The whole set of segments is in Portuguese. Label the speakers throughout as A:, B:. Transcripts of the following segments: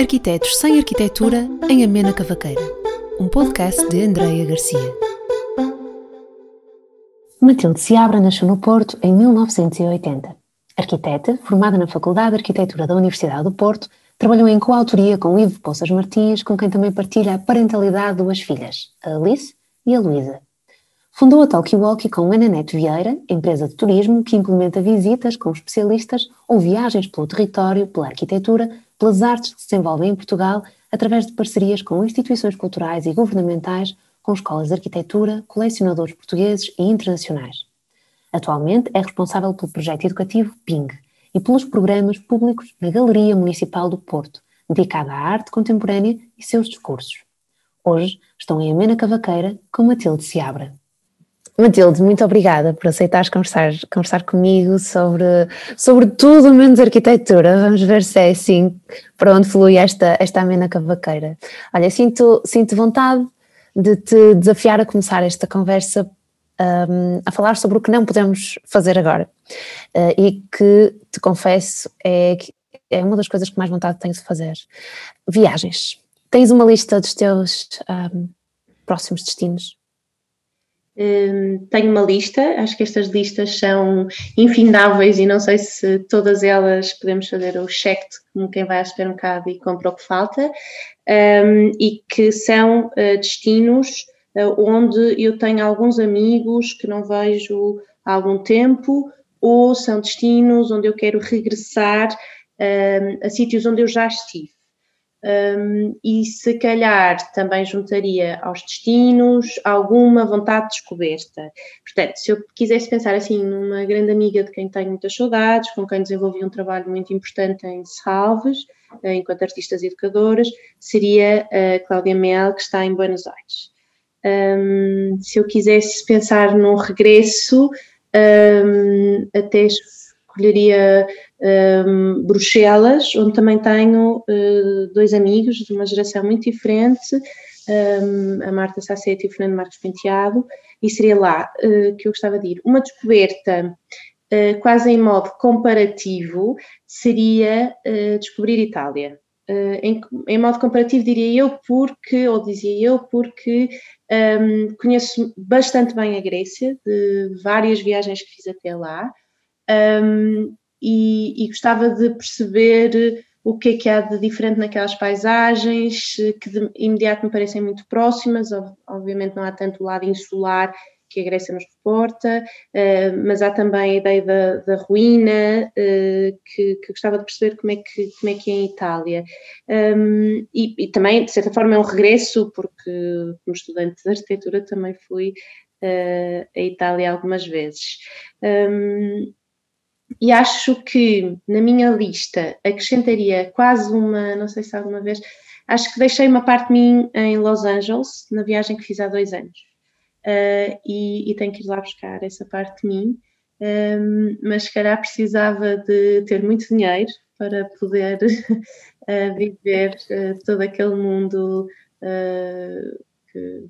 A: Arquitetos sem Arquitetura em Amena Cavaqueira, um podcast de Andreia Garcia.
B: Matilde Seabra nasceu no Porto em 1980. Arquiteta, formada na Faculdade de Arquitetura da Universidade do Porto, trabalhou em coautoria com Ivo Poças Martins, com quem também partilha a parentalidade de duas filhas, a Alice e a Luísa. Fundou a Talkie Walkie com Ana Neto Vieira, empresa de turismo que implementa visitas com especialistas ou viagens pelo território, pela arquitetura, pelas artes que se desenvolvem em Portugal, através de parcerias com instituições culturais e governamentais, com escolas de arquitetura, colecionadores portugueses e internacionais. Atualmente é responsável pelo projeto educativo PING e pelos programas públicos da Galeria Municipal do Porto, dedicada à arte contemporânea e seus discursos. Hoje estão em Amena Cavaqueira com Matilde Seabra. Matilde, muito obrigada por aceitares conversar, conversar comigo sobre, sobre tudo menos arquitetura. Vamos ver se é assim para onde flui esta, esta amena cavaqueira. Olha, sinto, sinto vontade de te desafiar a começar esta conversa um, a falar sobre o que não podemos fazer agora. Uh, e que, te confesso, é, é uma das coisas que mais vontade tenho de fazer. Viagens. Tens uma lista dos teus um, próximos destinos?
C: Um, tenho uma lista, acho que estas listas são infindáveis e não sei se todas elas podemos fazer o check como quem vai ao supermercado e compra o que falta, um, e que são uh, destinos uh, onde eu tenho alguns amigos que não vejo há algum tempo, ou são destinos onde eu quero regressar um, a sítios onde eu já estive. Um, e se calhar também juntaria aos destinos alguma vontade de descoberta. Portanto, se eu quisesse pensar assim numa grande amiga de quem tenho muitas saudades, com quem desenvolvi um trabalho muito importante em Salves, uh, enquanto artistas educadoras, seria a Cláudia Mel, que está em Buenos Aires. Um, se eu quisesse pensar num regresso, um, até escolheria um, Bruxelas, onde também tenho uh, dois amigos de uma geração muito diferente, um, a Marta Sassetti e o Fernando Marcos Penteado, e seria lá uh, que eu gostava de ir. Uma descoberta uh, quase em modo comparativo seria descobrir Itália. Em, em, modo comparativo diria eu porque, ou dizia eu porque um, conheço bastante bem a Grécia, de várias viagens que fiz até lá, um, e, e, gostava de perceber o que é que há de diferente naquelas paisagens, que de imediato me parecem muito próximas, obviamente não há tanto o lado insular que a Grécia nos reporta, uh, mas há também a ideia da, da ruína, uh, que, que, gostava de perceber como é que, como é, que é em Itália. Um, e, e, também, de certa forma, é um regresso, porque como estudante de arquitetura também fui uh, a Itália algumas vezes. E acho que na minha lista acrescentaria quase uma, não sei se alguma vez, acho que deixei uma parte de mim em Los Angeles, na viagem que fiz há dois anos. Uh, e, e, tenho que ir lá buscar essa parte de mim, um, mas se calhar precisava de ter muito dinheiro para poder uh, viver uh, todo aquele mundo que,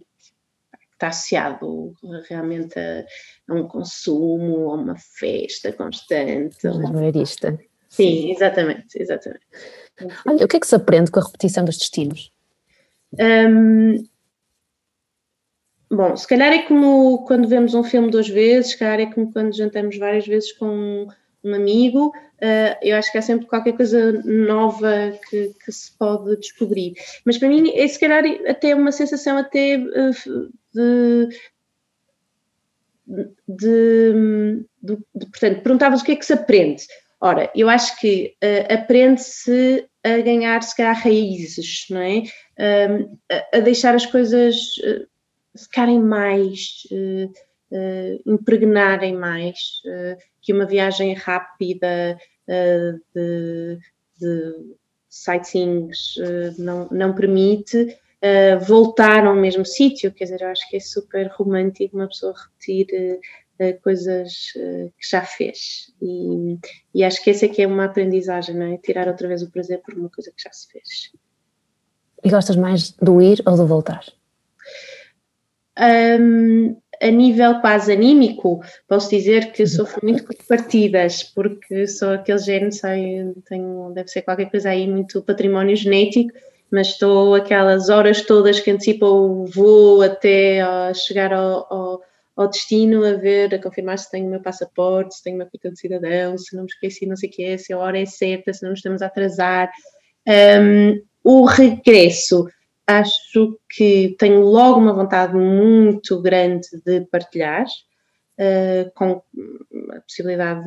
C: está associado realmente a, a, um consumo, a uma festa constante.
B: Mesmarista.
C: Sim, exatamente, exatamente.
B: Olha, o que é que se aprende com a repetição dos destinos?
C: Um, bom, se calhar é como quando vemos um filme duas vezes, se calhar é como quando jantamos várias vezes com um amigo, uh, eu acho que há sempre qualquer coisa nova que, que, se pode descobrir. Mas para mim é se calhar até uma sensação até uh, de, de, de, de portanto, perguntavas o que é que se aprende. Ora, eu acho que uh, aprende-se a ganhar, se calhar, raízes, não é? A, a, deixar as coisas uh, ficarem mais, uh, impregnarem mais, que uma viagem rápida de, de sightseeing não, não permite uh, voltar ao mesmo sítio, quer dizer, eu acho que é super romântico uma pessoa repetir uh, coisas uh, que já fez e, e, acho que essa é que é uma aprendizagem, não é? Tirar outra vez o prazer por uma coisa que já se fez.
B: E gostas mais do ir ou do voltar?
C: Um, a nível quase anímico, posso dizer que sofro muito com partidas, porque sou aquele género, sei, tenho, deve ser qualquer coisa aí muito património genético, mas estou aquelas horas todas que antecipam o voo até chegar ao, ao, ao, destino a ver, a confirmar se tenho o meu passaporte, se tenho o meu cartão de cidadão, se não me esqueci, não sei o que é, se a hora é certa, se não estamos a atrasar. Um, o regresso, acho que tenho logo uma vontade muito grande de partilhar. Uh, com a possibilidade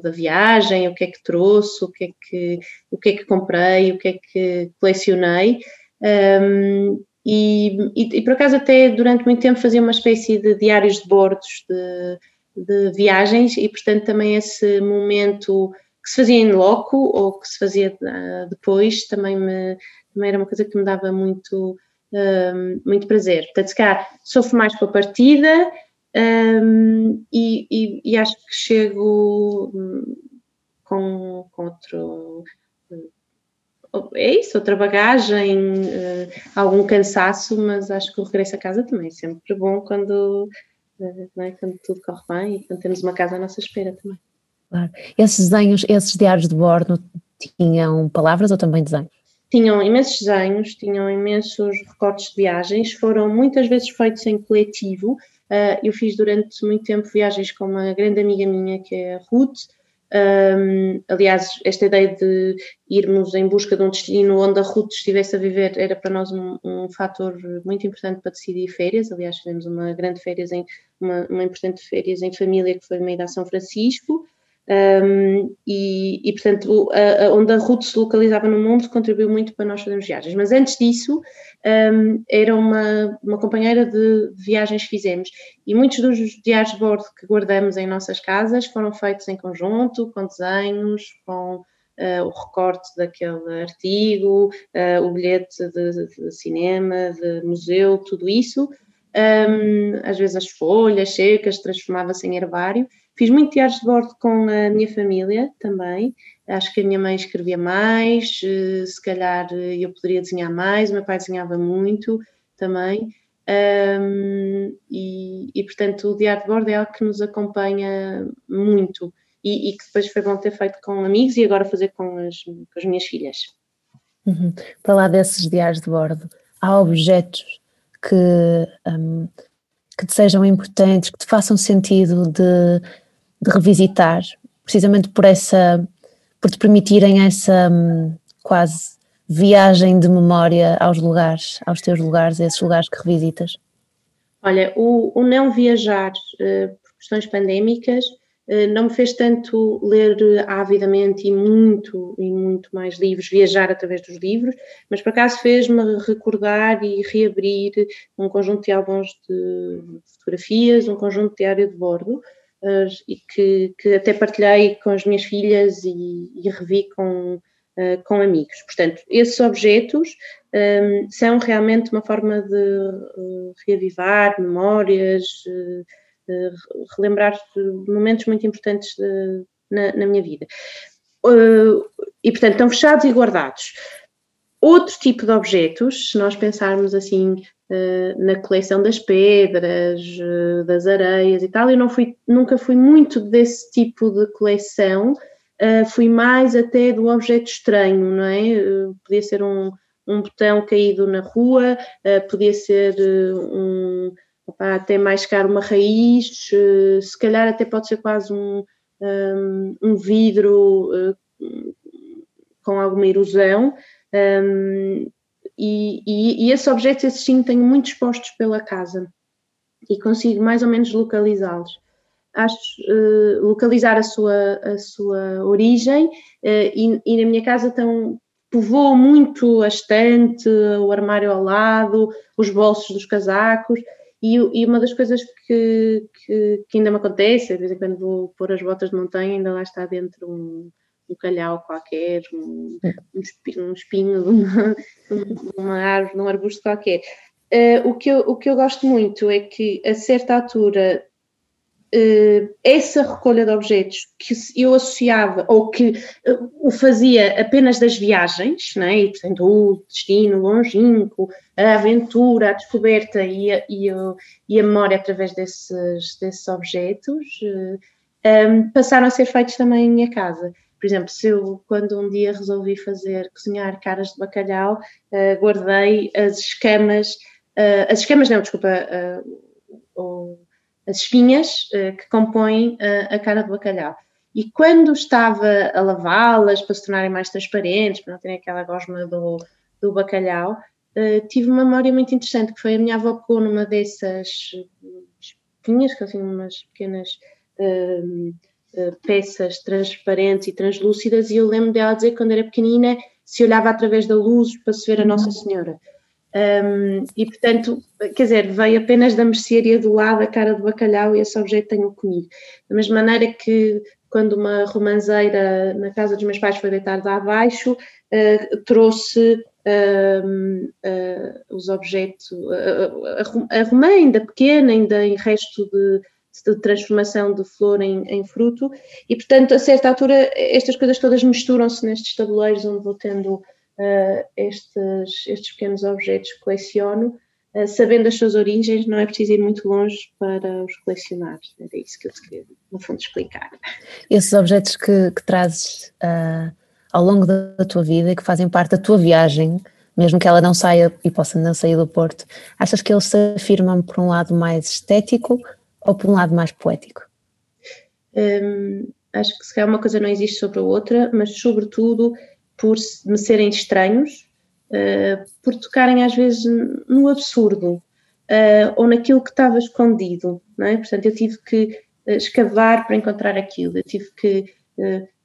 C: da viagem, o que é que trouxe, o que é que, o que, é que comprei, o que é que colecionei. Um, e, e, e, por acaso até durante muito tempo fazia uma espécie de diários de bordos de, de viagens e portanto também esse momento que se fazia em loco ou que se fazia uh, depois também, me, também era uma coisa que me dava muito, um, muito prazer. Portanto, se calhar sofro mais com a partida, um, e, e, e, acho que chego hum, com, com outro. É isso, outra bagagem, uh, algum cansaço, mas acho que o regresso a casa também é sempre bom quando, é? quando tudo corre bem e quando temos uma casa à nossa espera também.
B: Claro. Esses desenhos, esses diários de bordo tinham palavras ou também desenhos?
C: Tinham imensos desenhos, tinham imensos recortes de viagens, foram muitas vezes feitos em coletivo, Uh, eu fiz durante muito tempo viagens com uma grande amiga minha, que é a Ruth. Aliás, esta ideia de irmos em busca de um destino onde a Ruth estivesse a viver era para nós um, um fator muito importante para decidir férias. Aliás, fizemos uma grande férias em uma, uma importante férias em família que foi uma ida a São Francisco. Um, e, e, portanto, a, a, onde a Ruth se localizava no mundo contribuiu muito para nós fazermos viagens. Mas antes disso, um, era uma, uma companheira de, viagens que fizemos. E muitos dos diários de bordo que guardamos em nossas casas foram feitos em conjunto, com desenhos, com uh, o recorte daquele artigo, uh, o bilhete de, de, cinema, de museu, tudo isso. Um, às vezes as folhas secas transformava-se em herbário Fiz muito diários de bordo com a minha família também. Acho que a minha mãe escrevia mais, eh, se calhar eh, eu poderia desenhar mais, o meu pai desenhava muito também. Um, e, e, portanto, o diário de bordo é algo que nos acompanha muito e, e, que depois foi bom ter feito com amigos e agora fazer com as, com as minhas filhas.
B: Uhum. Para lá desses diários de bordo, há objetos que, um, que te sejam importantes, que te façam sentido de de revisitar, precisamente por essa, por te permitirem essa hum, quase viagem de memória aos lugares, aos teus lugares, a esses lugares que revisitas?
C: Olha, o, o não viajar uh, por questões pandémicas uh, não me fez tanto ler avidamente e muito e muito mais livros, viajar através dos livros, mas por acaso fez-me recordar e reabrir um conjunto de álbuns de fotografias, um conjunto de diário de bordo, e que, que, até partilhei com as minhas filhas e, e revi com, uh, com amigos. Portanto, esses objetos um, são realmente uma forma de uh, reavivar memórias, uh, relembrar momentos muito importantes de, na, na, minha vida. e, portanto, estão fechados e guardados. Outro tipo de objetos, se nós pensarmos assim eh, na coleção das pedras, eh, das areias e tal. Eu não fui, nunca fui muito desse tipo de coleção, uh, fui mais até do objeto estranho, não é? Podia ser um, um botão caído na rua, podia ser um, até mais caro uma raiz, se calhar até pode ser quase um, um vidro com alguma erosão. Um, e, e, e esses objetos, esses sim, tenho muito expostos pela casa e consigo mais ou menos localizá-los. Acho uh, localizar a sua, a sua origem uh, e, e, na minha casa estão povoam muito a estante, o armário ao lado, os bolsos dos casacos e, e uma das coisas que, que, que, ainda me acontece, de vez em quando vou pôr as botas de montanha, ainda lá está dentro um, um calhau qualquer, um, um espinho, um espinho de, uma, de uma árvore, de um arbusto qualquer. Uh, o, que eu, o que eu gosto muito é que a certa altura uh, essa recolha de objetos que eu associava ou que uh, o fazia apenas das viagens, né? e portanto o destino longínquo, a aventura, a descoberta e a, e a, e a memória através desses, desses objetos, um, passaram a ser feitos também em minha casa. Por exemplo, se eu, quando um dia resolvi fazer, cozinhar caras de bacalhau, guardei as escamas, as escamas não, desculpa, as espinhas uh, que compõem uh, a cara do bacalhau. E quando estava a lavá-las para se tornarem mais transparentes, para não terem aquela gosma do, do bacalhau, uh, tive uma memória muito interessante, que foi a minha avó numa dessas espinhas, que assim umas pequenas peças transparentes e translúcidas, e eu lembro dela dizer que quando era pequenina se olhava através da luz para se ver a Nossa Senhora. Um, e portanto, quer dizer, veio apenas da mercearia do lado a cara do bacalhau e esse objeto tenho comigo. Da mesma maneira que quando uma romanceira na casa dos meus pais foi deitar de abaixo, uh, trouxe uh, uh, os objetos, a, a romã ainda pequena, ainda em resto de, de transformação de flor em, em, fruto, e portanto, a certa altura, estas coisas todas misturam-se nestes tabuleiros onde vou tendo uh, estes, estes pequenos objetos que coleciono, uh, sabendo as suas origens, não é preciso ir muito longe para os colecionar. Era isso que eu te queria, no fundo, explicar.
B: Esses objetos que, que trazes uh, ao longo da, tua vida e que fazem parte da tua viagem, mesmo que ela não saia e possa não sair do Porto, achas que eles se afirmam por um lado mais estético ou por um lado mais poético?
C: Um, acho que se calhar uma coisa não existe sobre a outra, mas sobretudo por me serem estranhos, uh, por tocarem às vezes no absurdo uh, ou naquilo que estava escondido, não é? Portanto, eu tive que uh, escavar para encontrar aquilo, eu tive que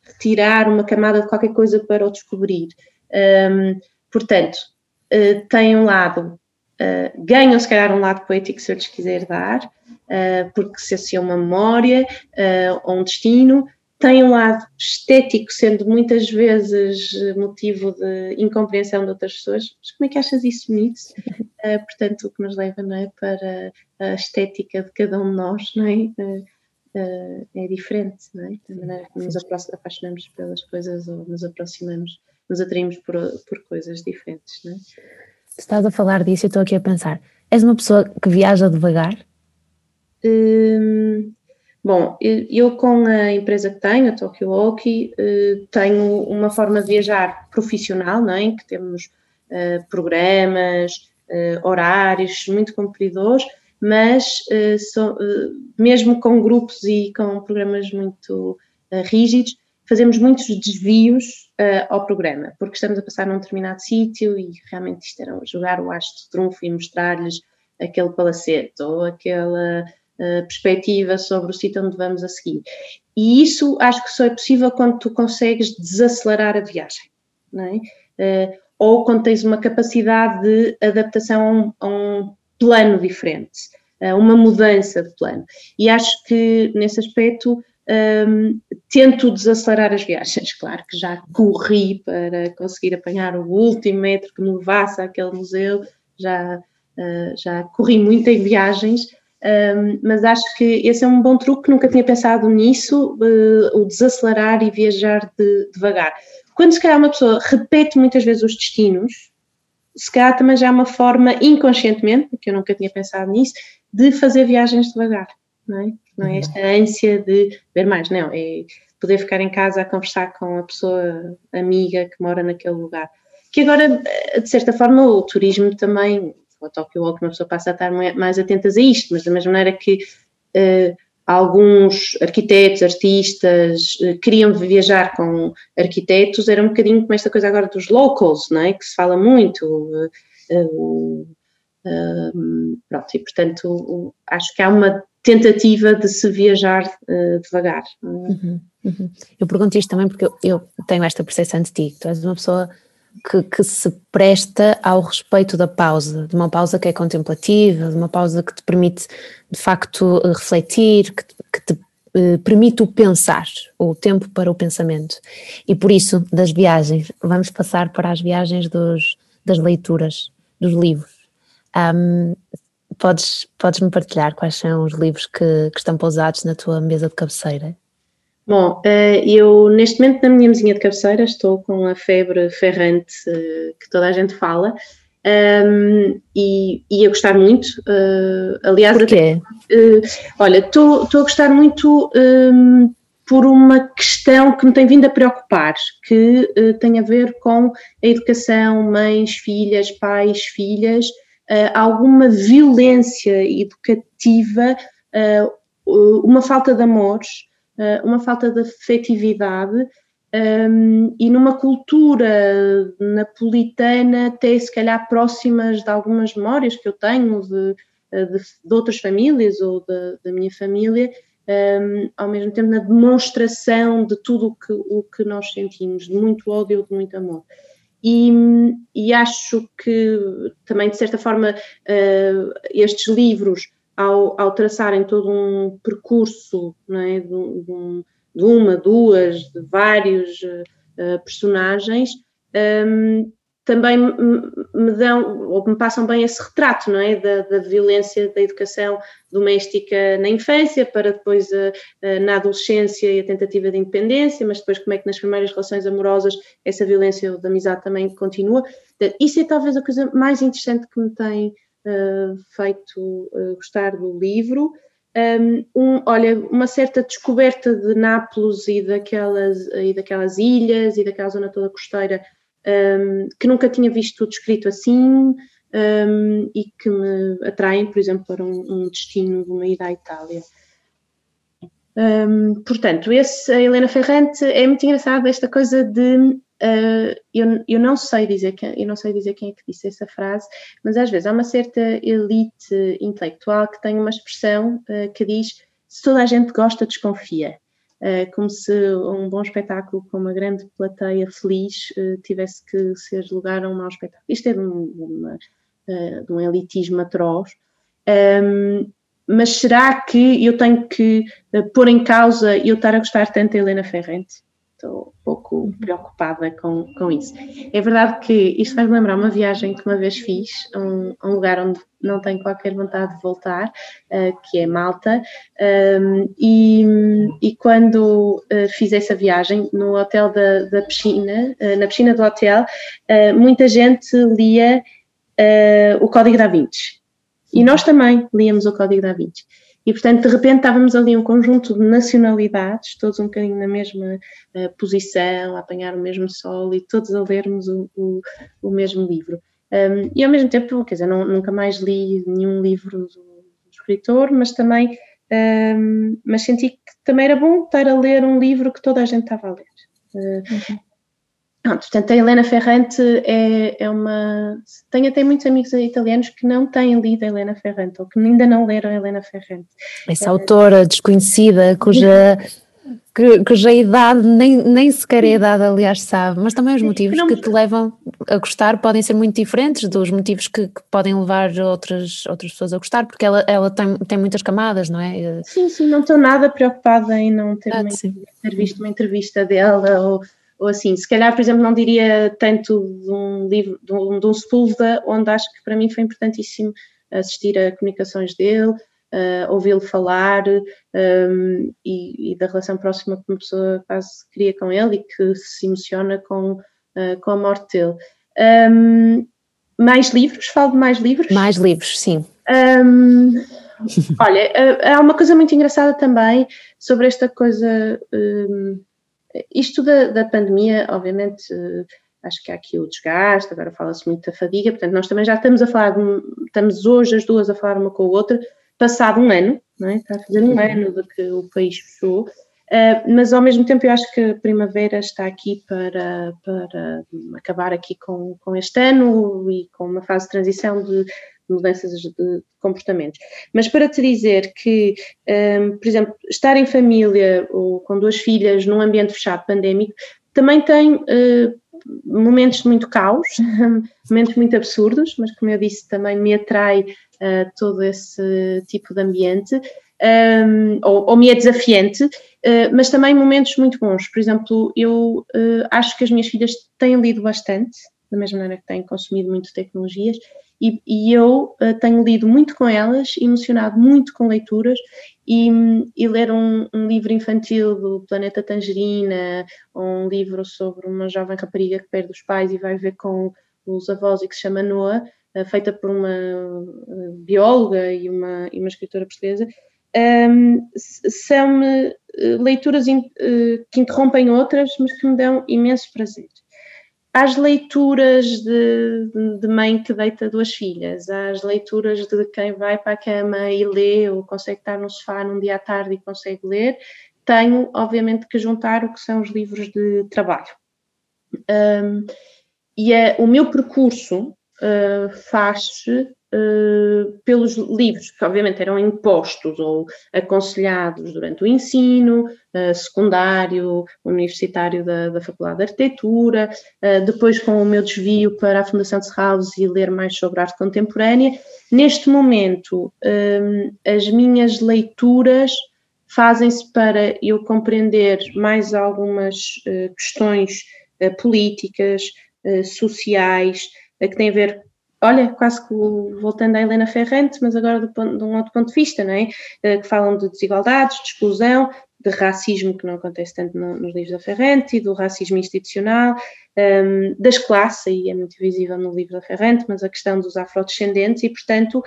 C: retirar uma camada de qualquer coisa para o descobrir. Um, portanto, tem um lado, ganham se calhar um lado poético se eu lhes quiser dar, porque se associa uma memória ou um destino, tem um lado estético, sendo muitas vezes motivo de incompreensão de outras pessoas. Mas como é que achas isso bonito? Uh, portanto, o que nos leva não é, para a estética de cada um de nós, não é? Uh, uh, é diferente, não é? Da maneira que nos apaixonamos pelas coisas ou nos aproximamos, nos atraímos por, por coisas diferentes, não é?
B: Estás a falar disso e estou aqui a pensar. És uma pessoa que viaja devagar?
C: Hum, Bom, eu com a empresa que tenho, a Tokyo Walkie, eh, tenho uma forma de viajar profissional, não é? que temos eh, programas, eh, horários muito cumpridores, mas mesmo com grupos e com programas muito rígidos, fazemos muitos desvios ao programa, porque estamos a passar num determinado sítio e realmente isto era jogar o haste de trunfo e mostrar-lhes aquele palacete ou aquela perspectiva sobre o sítio onde vamos a seguir. E isso acho que só é possível quando tu consegues desacelerar a viagem, não é? Uh, ou quando tens uma capacidade de adaptação a um, a um plano diferente, uh, uma mudança de plano. E acho que nesse aspecto um, tento desacelerar as viagens. Claro que já corri para conseguir apanhar o último metro que me levasse àquele museu, já, uh, já corri muito em viagens, um, mas acho que esse é um bom truque, nunca tinha pensado nisso, uh, o desacelerar e viajar de, devagar. Quando se calhar uma pessoa repete muitas vezes os destinos, se calhar também já é uma forma, inconscientemente, porque eu nunca tinha pensado nisso, de fazer viagens devagar, não é? Não é uhum. esta ânsia de ver mais, não, é poder ficar em casa a conversar com a pessoa amiga que mora naquele lugar. Que agora, de certa forma, o turismo também ou Tokyo Walk, uma pessoa passa a estar mais atentas a isto, mas da mesma maneira que uh, alguns arquitetos, artistas uh, queriam viajar com arquitetos, era um bocadinho como esta coisa agora dos locals, não é? Que se fala muito. Uh, pronto, e portanto acho que há uma tentativa de se viajar devagar. Uhum,
B: uhum. Eu pergunto isto também porque eu, eu tenho esta percepção de ti, tu és uma pessoa que, que, se presta ao respeito da pausa, de uma pausa que é contemplativa, de uma pausa que te permite de facto refletir, que, que te eh, permite o pensar, o tempo para o pensamento. E por isso, das viagens, vamos passar para as viagens dos, das leituras, dos livros. Um, podes, podes me partilhar quais são os livros que, que estão pousados na tua mesa de cabeceira?
C: Bom, eh, eu neste momento na minha mesinha de cabeceira estou com a febre ferrante eh, que toda a gente fala um, e ia gostar muito. Uh, aliás,
B: Porquê?
C: Uh, olha, estou a gostar muito um, por uma questão que me tem vindo a preocupar, que uh, tem a ver com a educação, mães, filhas, pais, filhas, alguma violência educativa, uma falta de amores, uma falta de afetividade um, e numa cultura napolitana, até se calhar próximas de algumas memórias que eu tenho de, de, de outras famílias ou da minha família, um, ao mesmo tempo na demonstração de tudo o que, o que nós sentimos, de muito ódio, de muito amor. E, e acho que também, de certa forma, uh, estes livros, ao, ao traçarem todo um percurso é, de, de um de uma, duas, de vários uh, personagens, um, ehm, também me dão, ou me passam bem esse retrato, não é? Da, da violência da educação doméstica na infância, para depois uh, uh, na adolescência e a tentativa de independência, mas depois como é que nas primeiras relações amorosas essa violência da amizade também continua. Isso é talvez a coisa mais interessante que me tem uh, feito gostar do livro um, olha, uma certa descoberta de Nápoles e daquelas, e daquelas ilhas e daquela zona toda costeira um, que nunca tinha visto descrito assim um, e que me atraem, por exemplo, para um, um destino de uma ida à Itália. portanto, esse, a Helena Ferrante é muito engraçada esta coisa de Uh, eu, eu, não sei dizer quem, eu não sei dizer quem é que disse essa frase, mas às vezes há uma certa elite intelectual que tem uma expressão uh, que diz se toda a gente gosta, desconfia. Uh, como se um bom espetáculo com uma grande plateia feliz tivesse que ser lugar a um mau espetáculo. Isto é de um, uma, de um elitismo atroz. Um, mas será que eu tenho que pôr em causa eu estar a gostar tanto da Helena Ferrante? Estou um pouco preocupada com, com isso. É verdade que isto faz-me lembrar uma viagem que uma vez fiz a um, um, lugar onde não tenho qualquer vontade de voltar, uh, que é Malta, um, e, e, quando uh, fiz essa viagem no hotel da, da piscina, uh, na piscina do hotel, muita gente lia o Código da Vinci. E nós também líamos o Código da Vinci. E, portanto, de repente estávamos ali um conjunto de nacionalidades, todos um bocadinho na mesma uh, posição, a apanhar o mesmo sol e todos a lermos o, o, o mesmo livro. Um, e ao mesmo tempo, quer dizer, não, nunca mais li nenhum livro do, do escritor, mas também um, mas senti que também era bom estar a ler um livro que toda a gente estava a ler. Uh, uhum. Pronto, portanto, a Helena Ferrante é, é, uma. Tenho até muitos amigos italianos que não têm lido a Helena Ferrante ou que ainda não leram a Helena Ferrante.
B: Essa é, autora desconhecida, cuja, cuja idade nem, nem sequer é a idade, aliás, sabe, mas também os motivos que te levam a gostar podem ser muito diferentes dos motivos que, que, podem levar outras, outras pessoas a gostar, porque ela, ela tem, tem muitas camadas, não é?
C: Sim, sim, não estou nada preocupada em não ter, ah, uma, ter visto uma entrevista dela ou ou assim, se calhar, por exemplo, não diria tanto de um livro, de um, de um Sepúlveda, onde acho que para mim foi importantíssimo assistir a comunicações dele, uh, ouvi-lo falar um, e, e, da relação próxima que uma pessoa quase cria com ele e que se emociona com, uh, com a morte dele. Um, mais livros? Falo de mais livros?
B: Mais livros, sim.
C: Um, olha, uh, há uma coisa muito engraçada também sobre esta coisa isto da, da pandemia, obviamente, eh, acho que há aqui o desgaste, agora fala-se muito da fadiga, portanto, nós também já estamos a falar, de, estamos hoje as duas a falar uma com a outra, passado um ano, não é? está a fazer um ano de que o país fechou, uh, mas ao mesmo tempo eu acho que a primavera está aqui para, para acabar aqui com, com este ano e com uma fase de transição de mudanças de comportamentos. Mas para te dizer que, um, por exemplo, estar em família ou com duas filhas num ambiente fechado pandémico também tem uh, momentos de muito caos, momentos muito absurdos, mas como eu disse, também me atrai uh, todo esse tipo de ambiente. Um, ou, ou, me é desafiante, uh, mas também momentos muito bons. Por exemplo, eu acho que as minhas filhas têm lido bastante, da mesma maneira que têm consumido muito tecnologias, e, e eu uh, tenho lido muito com elas, emocionado muito com leituras e, e ler um, um, livro infantil do Planeta Tangerina, ou um livro sobre uma jovem rapariga que perde os pais e vai ver com os avós e que se chama Noah, uh, feita por uma uh, bióloga e uma, e uma escritora portuguesa, um, são leituras in, que interrompem outras, mas que me dão imenso prazer às leituras de, de, mãe que deita duas filhas, às leituras de quem vai para a cama e lê ou consegue estar no sofá num dia à tarde e consegue ler, tenho, obviamente, que juntar o que são os livros de trabalho. Um, e é, o meu percurso uh, faz-se uh, pelos livros que obviamente eram impostos ou aconselhados durante o ensino uh, secundário, universitário da, da, Faculdade de Arquitetura, uh, depois com o meu desvio para a Fundação de Serralves e ler mais sobre arte contemporânea. Neste momento, um, as minhas leituras fazem-se para eu compreender mais algumas questões políticas, sociais, que têm a ver olha, quase que voltando à Helena Ferrante, mas agora do, de um outro ponto de vista, não é? Eh, que falam de desigualdades, de exclusão, de racismo, que não acontece tanto no, nos livros da Ferrante, do racismo institucional, ehm, das classes, e é muito visível no livro da Ferrante, mas a questão dos afrodescendentes, e portanto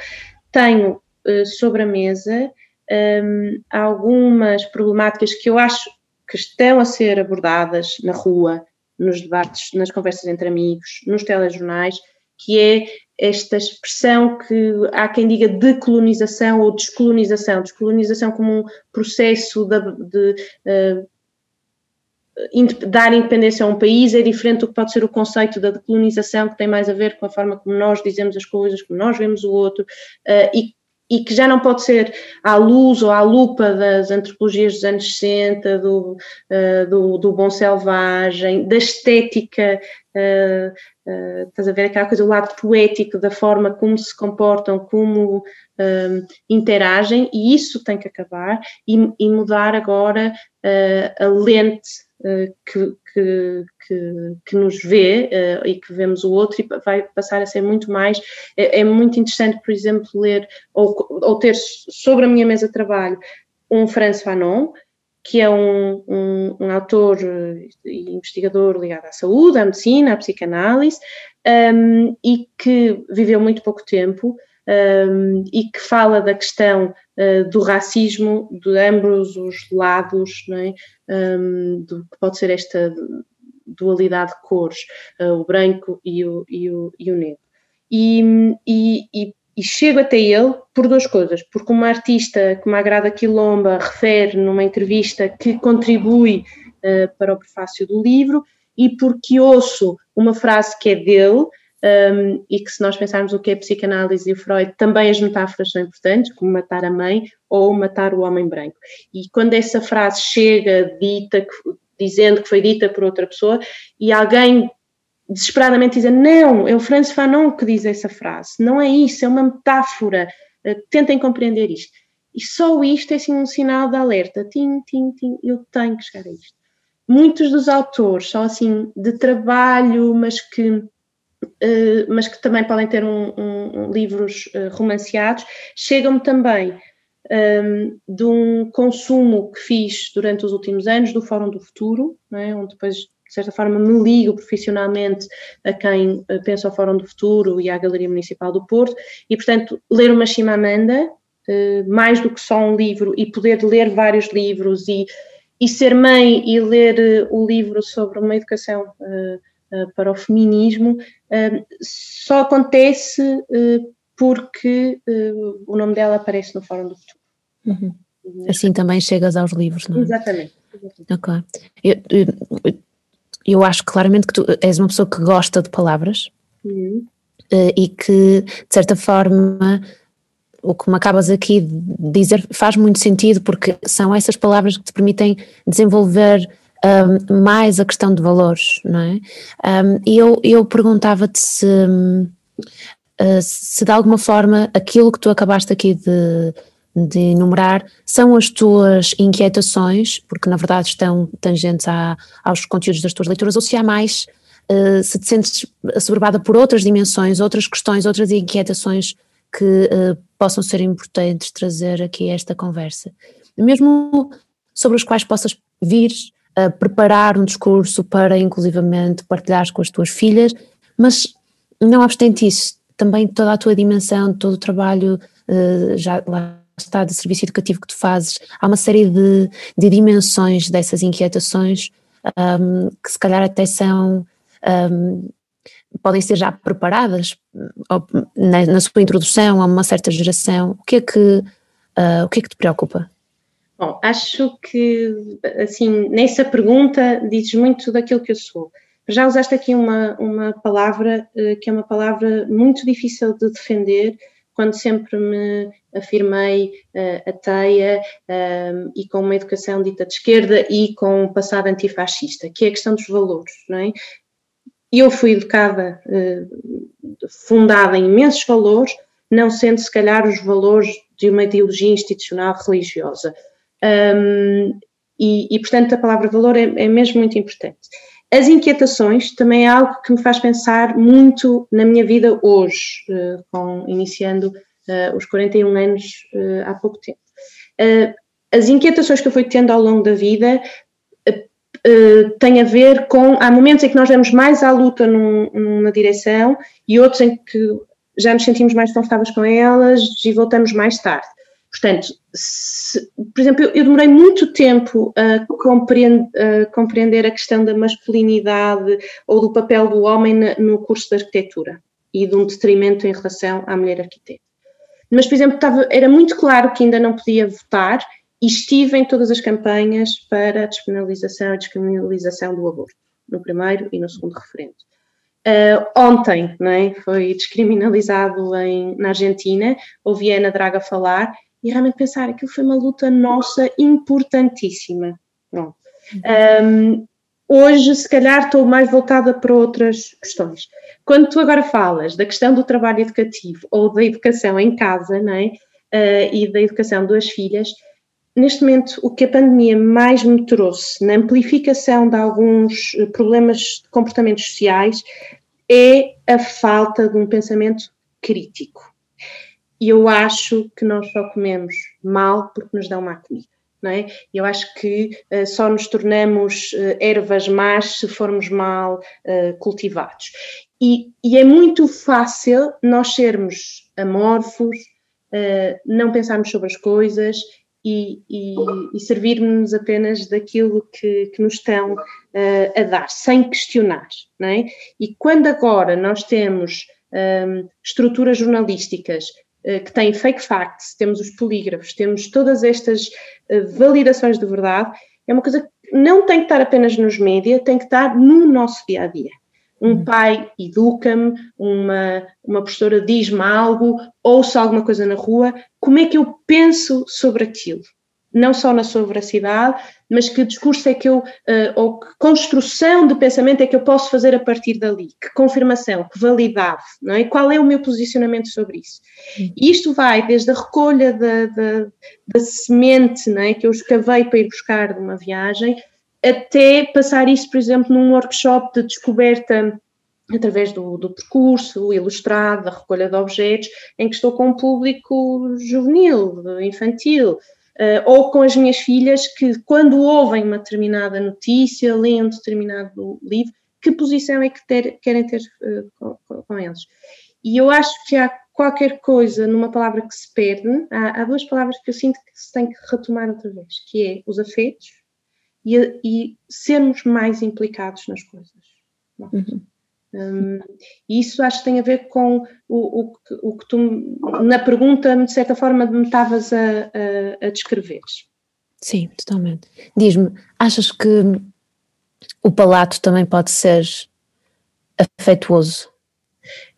C: tenho uh, sobre a mesa ehm, algumas problemáticas que eu acho que estão a ser abordadas na rua, nos debates, nas conversas entre amigos, nos telejornais, que é esta expressão que há quem diga decolonização ou descolonização, descolonização como um processo de, de uh, dar independência a um país é diferente do que pode ser o conceito da decolonização, que tem mais a ver com a forma como nós dizemos as coisas, como nós vemos o outro, uh, e e que já não pode ser à luz ou à lupa das antropologias dos anos 60, do, uh, do, do, bom selvagem, da estética, uh, uh, estás a ver aquela coisa, o lado poético da forma como se comportam, como interagem, e isso tem que acabar e, e mudar agora a lente que, que, que, que, nos vê uh, e que vemos o outro e vai passar a ser muito mais. É, é muito interessante, por exemplo, ler ou, ou, ter sobre a minha mesa de trabalho um François Fanon, que é um, um, um autor e investigador ligado à saúde, à medicina, à psicanálise, um, e que viveu muito pouco tempo. Um, e que fala da questão uh, do racismo de ambos os lados, é? um, do que pode ser esta dualidade de cores, uh, o branco e o, e o, e o negro. E, e, e, chego até ele por duas coisas, porque uma artista que me agrada Quilomba refere numa entrevista que contribui uh, para o prefácio do livro e porque ouço uma frase que é dele, um, e que se nós pensarmos o que é psicanálise e o Freud, também as metáforas são importantes, como matar a mãe ou matar o homem branco. E quando essa frase chega dita, dizendo que foi dita por outra pessoa, e alguém desesperadamente diz, não, é o Francis Fanon que diz essa frase, não é isso, é uma metáfora, uh, tentem compreender isto. E só isto é assim um sinal de alerta, tim, tim, tim, eu tenho que chegar a isto. Muitos dos autores são assim de trabalho, mas que Uh, mas que também podem ter um, um, livros uh, romanceados, chegam-me também um, ehm, de um consumo que fiz durante os últimos anos do Fórum do Futuro, é? onde depois, de certa forma, me ligo profissionalmente a quem uh, pensa o Fórum do Futuro e à Galeria Municipal do Porto, e, portanto, ler uma Chimamanda, mais do que só um livro, e poder ler vários livros, e, e ser mãe e ler o livro sobre uma educação eh, para o feminismo eh, só acontece eh, porque o nome dela aparece no Fórum do Futuro.
B: Uhum. Assim também chegas aos livros, não é?
C: Exatamente.
B: Ok. Eu, eu, eu, acho claramente que tu és uma pessoa que gosta de palavras uhum. e que, de certa forma, o que me acabas aqui de dizer faz muito sentido porque são essas palavras que te permitem desenvolver um, mais a questão de valores, não é? Um, e eu, eu perguntava-te se, uh, se de alguma forma aquilo que tu acabaste aqui de, de enumerar são as tuas inquietações, porque na verdade estão tangentes à, aos conteúdos das tuas leituras, ou se há mais uh, se te sentes assoberbada por outras dimensões, outras questões, outras inquietações que uh, possam ser importantes trazer aqui esta conversa. Mesmo sobre os quais possas vir preparar um discurso para inclusivamente partilhares com as tuas filhas, mas não obstante isso, também toda a tua dimensão, todo o trabalho uh, já lá está de serviço educativo que tu fazes, há uma série de, de dimensões dessas inquietações um, que se calhar até são um, podem ser já preparadas na, na, sua introdução a uma certa geração. O que é que uh, o que é que te preocupa?
C: Bom, acho que assim nessa pergunta dizes muito daquilo que eu sou. Já usaste aqui uma, uma palavra uh, que é uma palavra muito difícil de defender quando sempre me afirmei uh, ateia um, e com uma educação dita de esquerda e com um passado antifascista, que é a questão dos valores, não é? Eu fui educada, uh, fundada em imensos valores, não sendo se calhar os valores de uma ideologia institucional religiosa. Um, e, e, portanto, a palavra valor é, é mesmo muito importante. As inquietações também é algo que me faz pensar muito na minha vida hoje, uh, com, iniciando uh, os 41 anos uh, há pouco tempo. as inquietações que eu fui tendo ao longo da vida têm a ver com. Há momentos em que nós damos mais à luta num, numa direção e outros em que já nos sentimos mais confortáveis com elas e voltamos mais tarde. Portanto, se, por exemplo, eu, eu, demorei muito tempo a, compreend, a, compreender a questão da masculinidade ou do papel do homem no curso de arquitetura e de um detrimento em relação à mulher arquiteta. Mas, por exemplo, estava, era muito claro que ainda não podia votar e estive em todas as campanhas para a despenalização e descriminalização do aborto, no primeiro e no segundo referendo. Uh, ontem não é, foi descriminalizado em, na Argentina, ouvi a Ana Draga falar e realmente pensar que foi uma luta nossa importantíssima. Um, hoje, se calhar, estou mais voltada para outras questões. Quando tu agora falas da questão do trabalho educativo ou da educação em casa, não é? Uh, e da educação das filhas, neste momento, o que a pandemia mais me trouxe na amplificação de alguns problemas de comportamentos sociais é a falta de um pensamento crítico. E eu acho que nós só comemos mal porque nos dão má comida. Não é? Eu acho que uh, só nos tornamos uh, ervas más se formos mal uh, cultivados. E, e, é muito fácil nós sermos amorfos, não pensarmos sobre as coisas e, e, e servirmos apenas daquilo que, que nos estão a dar, sem questionar. Não é? E quando agora nós temos um, estruturas jornalísticas que têm fake facts, temos os polígrafos, temos todas estas eh, validações de verdade, é uma coisa que não tem que estar apenas nos média, tem que estar no nosso dia a dia. Um uhum. pai educa-me, uma, uma professora diz-me algo, ouço alguma coisa na rua, como é que eu penso sobre aquilo? Não só na sua veracidade, mas que discurso é que eu, uh, ou que construção de pensamento é que eu posso fazer a partir dali? Que confirmação, que validade, não é? Qual é o meu posicionamento sobre isso? E isto vai desde a recolha da, da, da semente, não é? Que eu escavei para ir buscar de uma viagem, até passar isso, por exemplo, num workshop de descoberta através do, do percurso ilustrado, da recolha de objetos, em que estou com um público juvenil, infantil, uh, ou com as minhas filhas que, quando ouvem uma determinada notícia, leem um determinado livro, que posição é que ter, querem ter uh, com, com, eles? E eu acho que há qualquer coisa numa palavra que se perde, há, há, duas palavras que eu sinto que se tem que retomar outra vez, que é os afetos e, e sermos mais implicados nas coisas. Uhum. Um, isso acho que tem a ver com o, o, o, que tu, na pergunta, de certa forma, me estavas a, a, a descrever.
B: Sim, totalmente. Diz-me, achas que o palato também pode ser afetuoso?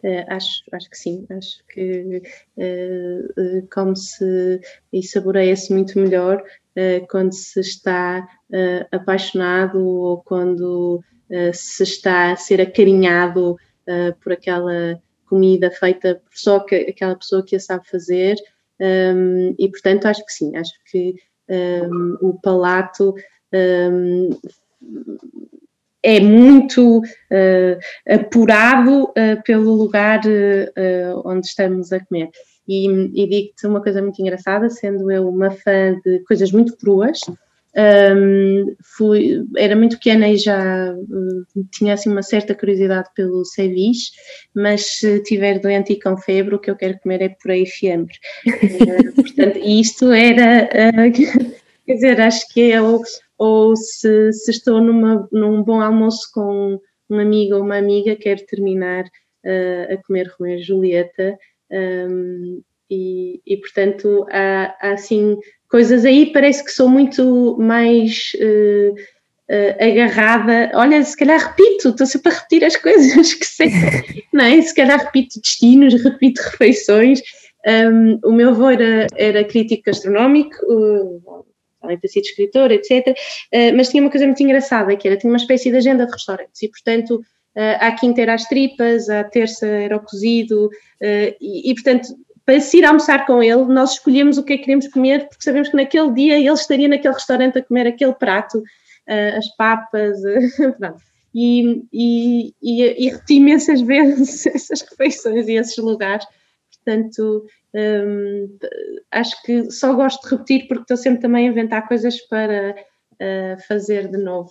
C: Uh, acho, acho que sim, acho que uh, uh, come-se e saboreia-se muito melhor quando se está apaixonado ou quando uh, se está a ser acarinhado uh, por aquela comida feita por só que, aquela pessoa que a sabe fazer. Um, e portanto acho que sim, acho que um, o palato um, é muito uh, apurado uh, pelo lugar uh, onde estamos a comer. E, e digo-te uma coisa muito engraçada, sendo eu uma fã de coisas muito cruas, um, fui, era muito pequena e já uh, tinha assim uma certa curiosidade pelo ceviche, mas se tiver doente e com febre, o que eu quero comer é por aí fiambre. uh, portanto, isto era, uh, quer dizer, acho que é ou, ou se, se, estou numa, num bom almoço com um amigo ou uma amiga, quero terminar a comer Romeu e Julieta. Um, e, e, portanto há, há assim coisas aí parece que sou muito mais uh, uh, agarrada. Olha, se calhar repito, estou sempre a repetir as coisas que sei, não é? Se calhar repito destinos, repito refeições. Um, o meu avô era, era crítico gastronómico, uh, além de ter sido escritor, etc. Uh, mas tinha uma coisa muito engraçada, que era, tinha uma espécie de agenda de restaurantes e, portanto, à quinta era as tripas, à terça era o cozido, e, e, portanto, para se ir almoçar com ele, nós escolhemos o que é que queremos comer, porque sabemos que naquele dia ele estaria naquele restaurante a comer aquele prato, uh, as papas, uh, e, e, e, e imensas vezes essas refeições e esses lugares. Portanto, um, acho que só gosto de repetir porque estou sempre também a inventar coisas para uh, fazer de novo.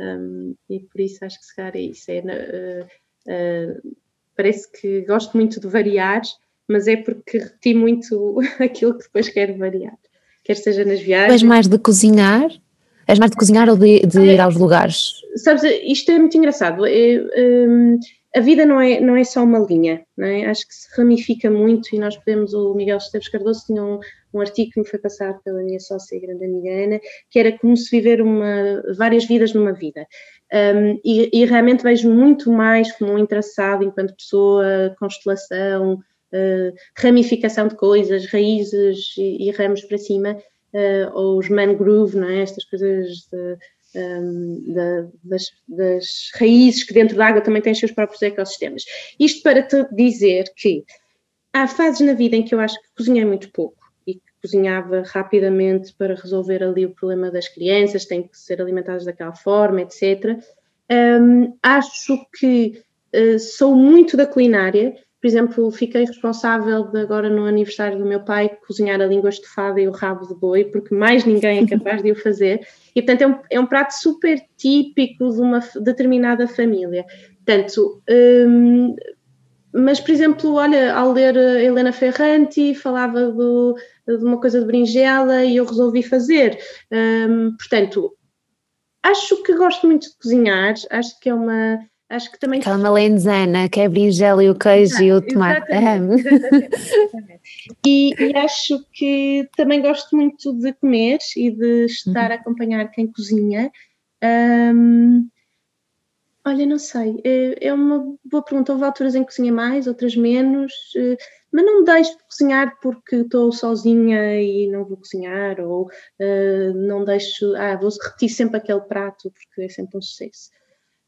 C: Um, e por isso acho que se calhar é isso. É, parece que gosto muito de variar mas é porque repeti muito aquilo que depois quero variar, quer seja nas viagens.
B: És mais de cozinhar? És mais de cozinhar ou de, de ir aos lugares?
C: Sabes, isto é muito engraçado. É, um, a vida não é, não é só uma linha, não é? acho que se ramifica muito e nós podemos, o Miguel Esteves Cardoso tinha um, um artigo que me foi passado pela minha sócia e grande amiga Ana, que era como se viver uma, várias vidas numa vida. Um, e, e, realmente vejo muito mais como um entraçado enquanto pessoa, constelação, uh, ramificação de coisas, raízes e, e ramos para cima, uh, ou os mangrove, não é? Estas coisas de, um, ehm, das, das, raízes que dentro da água também têm os seus próprios ecossistemas. Isto para te dizer que há fases na vida em que eu acho que cozinhei muito pouco e que cozinhava rapidamente para resolver ali o problema das crianças, têm que ser alimentadas daquela forma, etc. Um, ehm, acho que uh, sou muito da culinária por exemplo, fiquei responsável de agora no aniversário do meu pai cozinhar a língua estufada e o rabo de boi, porque mais ninguém é capaz de o fazer. E, portanto, é um, é um prato super típico de uma determinada família. Portanto, hum, mas, por exemplo, olha, ao ler Helena Ferranti, falava do, de uma coisa de berinjela e eu resolvi fazer. Hum, portanto, acho que gosto muito de cozinhar, acho que é uma Acho que também.
B: Aquela malenzana, que é a berinjela e o queijo Exato, e o tomate. Exatamente, exatamente,
C: exatamente. E, e, acho que também gosto muito de comer e de estar uhum. a acompanhar quem cozinha. Um, olha, não sei, é, é, uma boa pergunta. Houve alturas em que cozinha mais, outras menos, eh, mas não deixo de cozinhar porque estou sozinha e não vou cozinhar, ou uh, não deixo, ah, vou repetir sempre aquele prato porque é sempre um sucesso.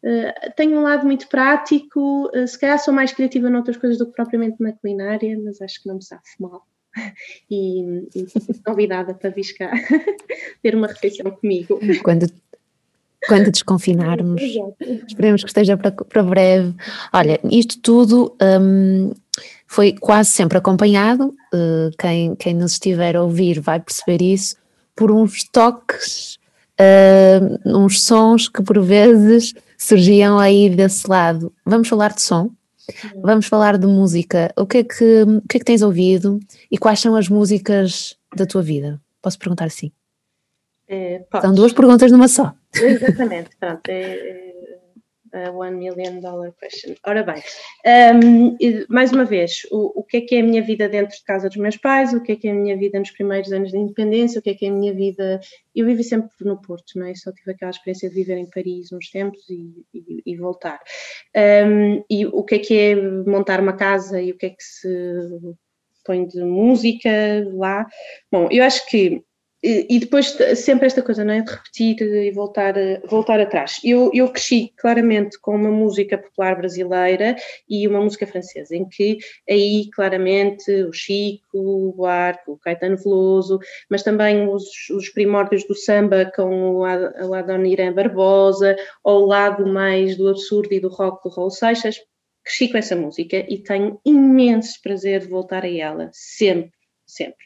C: Uh, tenho um lado muito prático, uh, se calhar sou mais criativa noutras coisas do que propriamente na culinária, mas acho que não me sabe mal. E, e convidada para vir cá ter uma refeição comigo.
B: Quando, quando desconfinarmos, esperemos que esteja para, para breve. Olha, isto tudo um, foi quase sempre acompanhado, uh, quem, quem nos estiver a ouvir vai perceber isso, por uns toques, uns sons que por vezes surgiam aí desse lado. Vamos falar de som, vamos falar de música. O que é que, o que, é que tens ouvido e quais são as músicas da tua vida? Posso perguntar assim? É, São duas perguntas numa só.
C: Exatamente, pronto. É, a One Million Dollar Question. Ora bem, um, mais uma vez, o, o, que é que é a minha vida dentro de casa dos meus pais, o que é que é a minha vida nos primeiros anos de independência, o que é que é a minha vida. Eu vivi sempre no Porto, não é? Só tive aquela experiência de viver em Paris uns tempos e, e, e voltar. Um, e o que é que é montar uma casa e o que é que se põe de música lá. Bom, eu acho que e, depois sempre esta coisa, não é? De repetir e voltar, voltar atrás. Eu, eu cresci claramente com uma música popular brasileira e uma música francesa, em que aí claramente o Chico, o Buarque, o Caetano Veloso, mas também os, os primórdios do samba com o, o Adoniran Barbosa, ou o lado mais do absurdo e do rock do Raul Seixas, cresci com essa música e tenho imenso prazer de voltar a ela, sempre, sempre.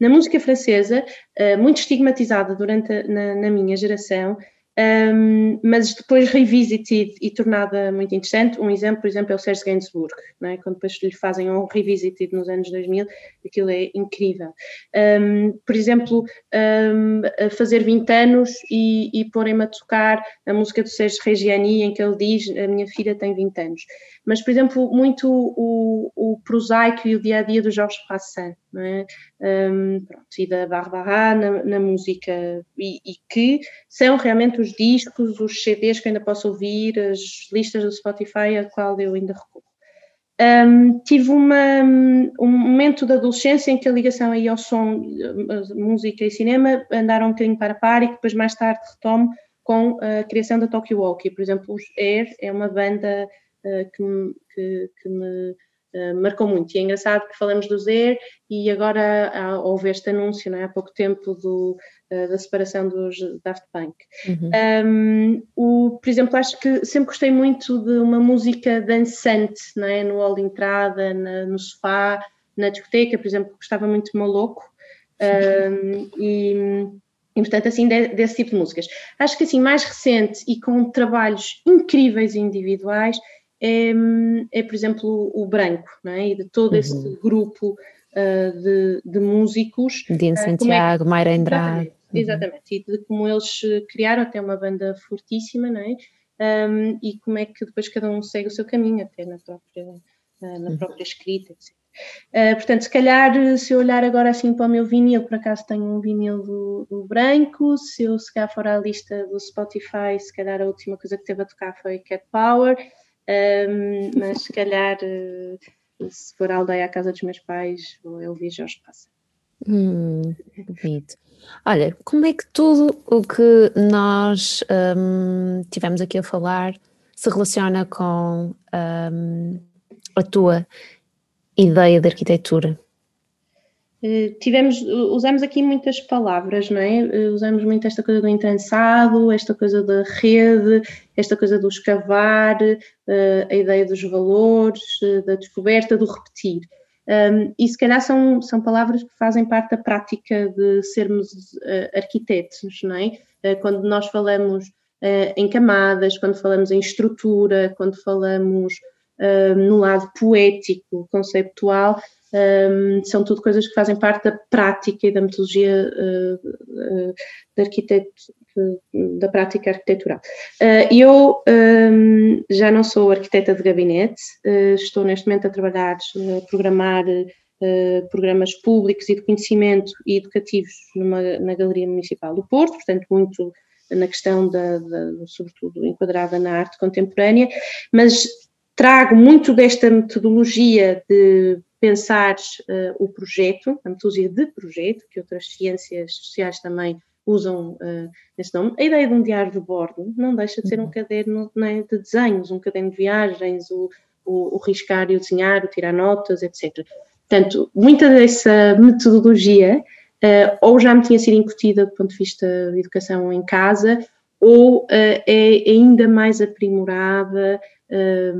C: Na música francesa, uh, muito estigmatizada durante a, na, na minha geração, um, mas depois revisited e tornada muito interessante. Um exemplo, por exemplo, é o Serge Gainsbourg, é? quando depois lhe fazem um revisited nos anos 2000, aquilo é incrível. Um, por exemplo, um, fazer 20 anos e, e porem-me a tocar a música do Serge Reggiani, em que ele diz: A minha filha tem 20 anos. Mas, por exemplo, muito o, o prosaico e o dia a dia do Georges Brassens, é? e da Barbara na, na música, e, e que são realmente os discos, os CDs que ainda posso ouvir, as listas do Spotify a qual eu ainda recorro. Um, tive uma, um momento da adolescência em que a ligação aí ao som, música e cinema andaram um bocadinho para par e que depois mais tarde retomo com a criação da Tokyo Walkie. Por exemplo, os Air é uma banda uh, que, que, que me Uh, marcou muito. E é engraçado que falamos do Zer e agora há, houve este anúncio é? há pouco tempo do, uh, da separação dos Daft Punk. Uhum. Um, o, por exemplo, acho que sempre gostei muito de uma música dançante, não é? no hall de entrada, na, no sofá, na discoteca, por exemplo, gostava muito de Maloco. Um, e, e, portanto, assim, de, desse tipo de músicas. Acho que, assim, mais recente e com trabalhos incríveis e individuais, é, é, por exemplo, o Branco, não é? E de todo esse uhum. grupo uh, de, de, músicos.
B: Dino uh, Santiago, é que, Mayra Andrade.
C: Exatamente, uhum. exatamente, e de como eles criaram até uma banda fortíssima, não é? Um, e como é que depois cada um segue o seu caminho, até na própria, uh, na uhum. própria escrita, etc. Uh, portanto, se calhar, se eu olhar agora assim para o meu vinil, por acaso tenho um vinil do, do, branco, se eu se calhar for à lista do Spotify, se calhar a última coisa que teve a tocar foi Cat Power, um, mas se calhar, uh, se for a aldeia à casa dos meus pais, vou ouvir Jorge Passa.
B: Hum. Olha, como é que tudo o que nós um, tivemos aqui a falar se relaciona com um, a tua ideia de arquitetura?
C: Eh, tivemos, usamos aqui muitas palavras, não é? Eh, usamos muito esta coisa do entrançado, esta coisa da rede, esta coisa do escavar, eh, a ideia dos valores, da descoberta, do repetir. E se calhar são, são palavras que fazem parte da prática de sermos arquitetos, não é? Quando nós falamos em camadas, quando falamos em estrutura, quando falamos no lado poético, conceptual, um, são tudo coisas que fazem parte da prática e da metodologia uh, uh, arquiteto, da prática arquitetural. Uh, eu já não sou arquiteta de gabinete, estou neste momento a trabalhar, a programar programas públicos e de conhecimento e educativos numa, na Galeria Municipal do Porto, portanto, muito na questão da, da, sobretudo enquadrada na arte contemporânea, mas trago muito desta metodologia de pensar uh, o projeto, a metodologia de projeto, que outras ciências sociais também usam uh, esse nome. A ideia de um diário de bordo não deixa de ser um uhum. caderno é, de desenhos, um caderno de viagens, o, o, o riscar e o desenhar, o tirar notas, etc. Portanto, muita dessa metodologia uh, ou já me tinha sido incutida do ponto de vista de educação em casa, ou uh, é ainda mais aprimorada eh,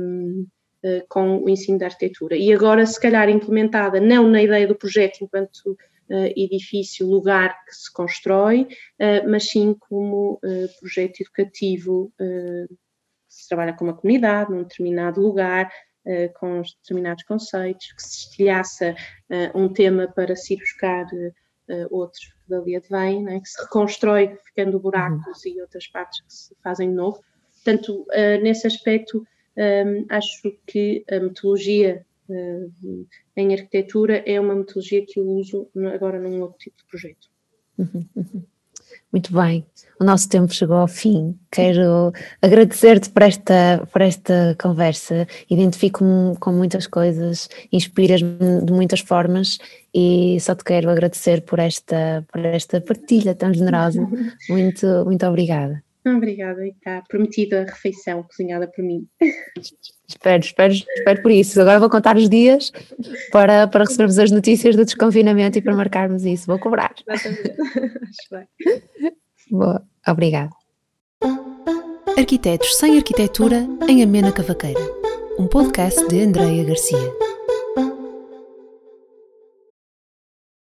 C: com o ensino da arquitetura. E agora, se calhar, implementada não na ideia do projeto enquanto Uh, edifício, lugar que se constrói, uh, mas sim como projeto educativo que se trabalha com uma comunidade, num determinado lugar, com determinados conceitos, que se estilhaça um tema para se ir buscar outros que dali advém, né, que se reconstrói ficando buracos uhum. e outras partes que se fazem de novo. Portanto, nesse aspecto, um, acho que a metodologia uh, em arquitetura é uma metodologia que eu uso agora num outro tipo de projeto.
B: Uhum, uhum. Muito bem, o nosso tempo chegou ao fim. Quero agradecer-te por esta, por esta conversa. Identifico-me com muitas coisas, inspiras-me de muitas formas e só te quero agradecer por esta, por esta partilha tão generosa. Muito, muito obrigada.
C: Obrigada, e está prometida a refeição cozinhada por mim.
B: Espero, espero, espero por isso. Agora vou contar os dias para, para recebermos as notícias do desconfinamento e para marcarmos isso. Vou cobrar.
C: Exatamente. Acho bem.
B: Boa, obrigada.
A: Arquitetos sem Arquitetura em Amena Cavaqueira, um podcast de Andreia Garcia.